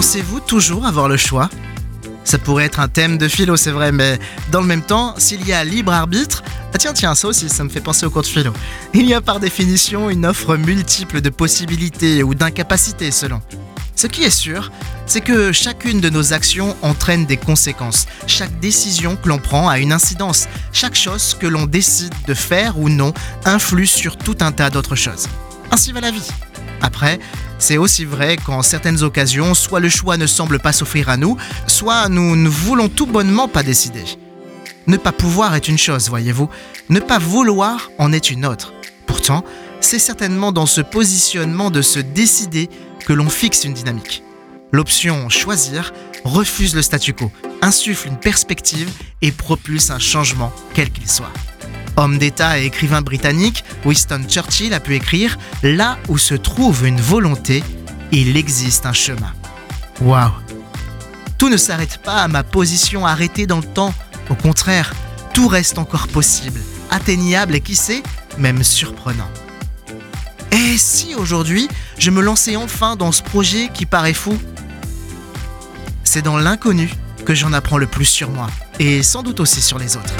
Pensez-vous toujours avoir le choix? Ça pourrait être un thème de philo, c'est vrai, mais dans le même temps, s'il y a libre arbitre, ah tiens, tiens, ça aussi, ça me fait penser au cours de philo. Il y a par définition une offre multiple de possibilités ou d'incapacités selon. Ce qui est sûr, c'est que chacune de nos actions entraîne des conséquences. Chaque décision que l'on prend a une incidence. Chaque chose que l'on décide de faire ou non influe sur tout un tas d'autres choses. Ainsi va la vie. Après, c'est aussi vrai qu'en certaines occasions, soit le choix ne semble pas s'offrir à nous, soit nous ne voulons tout bonnement pas décider. Ne pas pouvoir est une chose, voyez-vous. Ne pas vouloir en est une autre. Pourtant, c'est certainement dans ce positionnement de se décider que l'on fixe une dynamique. L'option choisir refuse le statu quo, insuffle une perspective et propulse un changement, quel qu'il soit. Homme d'État et écrivain britannique, Winston Churchill a pu écrire Là où se trouve une volonté, il existe un chemin. Waouh Tout ne s'arrête pas à ma position arrêtée dans le temps. Au contraire, tout reste encore possible, atteignable et qui sait, même surprenant. Et si aujourd'hui, je me lançais enfin dans ce projet qui paraît fou? C'est dans l'inconnu que j'en apprends le plus sur moi, et sans doute aussi sur les autres.